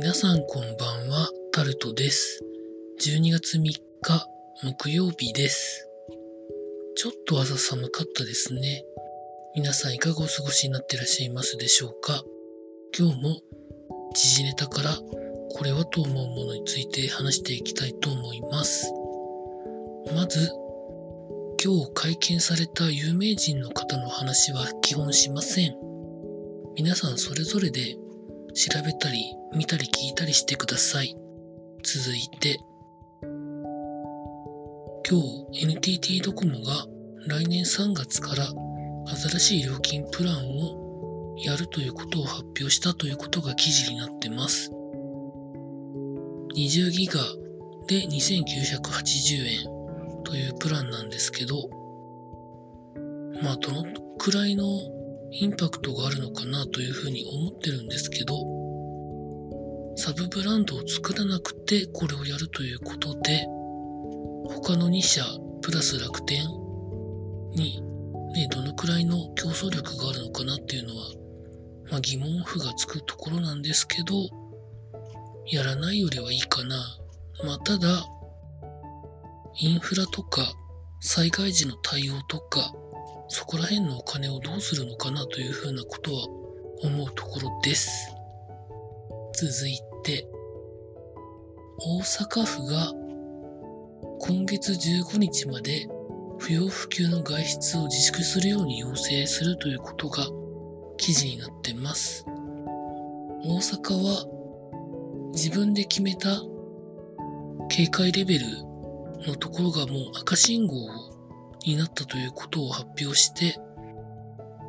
皆さんこんばんは、タルトです。12月3日木曜日です。ちょっと朝寒かったですね。皆さんいかがお過ごしになってらっしゃいますでしょうか？今日も時事ネタからこれはと思うものについて話していきたいと思います。まず、今日会見された有名人の方の話は基本しません。皆さんそれぞれで調べたり見たり聞いたりしてください。続いて、今日 NTT ドコモが来年3月から新しい料金プランをやるということを発表したということが記事になってます。20ギガで2980円というプランなんですけど、まあどのくらいのインパクトがあるのかなというふうに思ってるんですけど、サブブランドを作らなくてこれをやるということで、他の2社プラス楽天に、ね、どのくらいの競争力があるのかなっていうのは、まあ、疑問符がつくところなんですけど、やらないよりはいいかな。まあ、ただ、インフラとか災害時の対応とか、そこら辺のお金をどうするのかなというふうなことは思うところです。続いて、大阪府が今月15日まで不要不急の外出を自粛するように要請するということが記事になってます。大阪は自分で決めた警戒レベルのところがもう赤信号をになったということを発表して、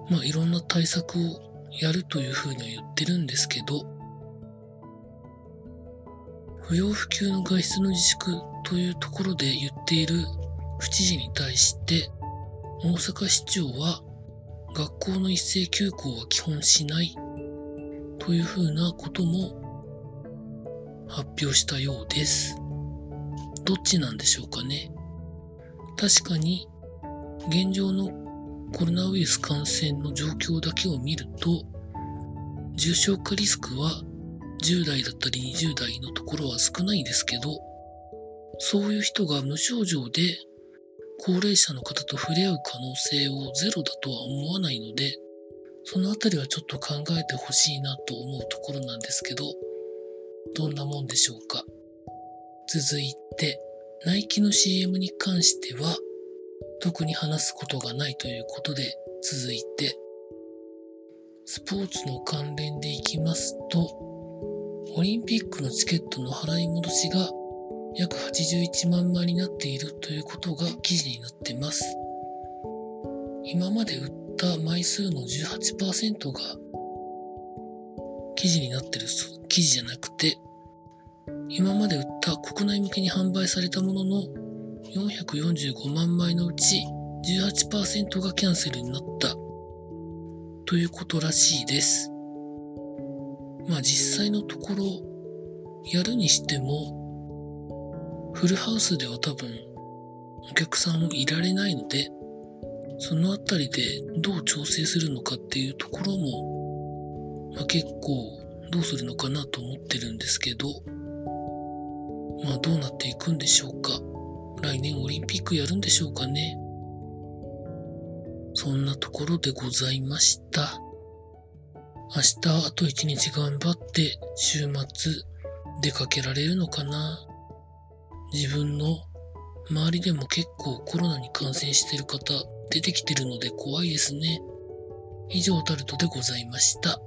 まあいろんな対策をやるというふうには言ってるんですけど、不要不急の外出の自粛というところで言っている府知事に対して、大阪市長は学校の一斉休校は基本しないというふうなことも発表したようです。どっちなんでしょうかね。確かに現状のコロナウイルス感染の状況だけを見ると、重症化リスクは10代だったり20代のところは少ないですけど、そういう人が無症状で高齢者の方と触れ合う可能性をゼロだとは思わないので、そのあたりはちょっと考えてほしいなと思うところなんですけど、どんなもんでしょうか。続いて、ナイキの CM に関しては、特に話すことがないということで、続いて、スポーツの関連でいきますと、オリンピックのチケットの払い戻しが約81万枚になっているということが記事になってます。今まで売った枚数の18%が記事になってる記事じゃなくて、今まで売った国内向けに販売されたものの445万枚のうち18%がキャンセルになったということらしいです。まあ実際のところやるにしてもフルハウスでは多分お客さんもいられないのでそのあたりでどう調整するのかっていうところも、まあ、結構どうするのかなと思ってるんですけどまあどうなっていくんでしょうか来年オリンピックやるんでしょうかねそんなところでございました。明日あと一日頑張って週末出かけられるのかな自分の周りでも結構コロナに感染してる方出てきてるので怖いですね。以上タルトでございました。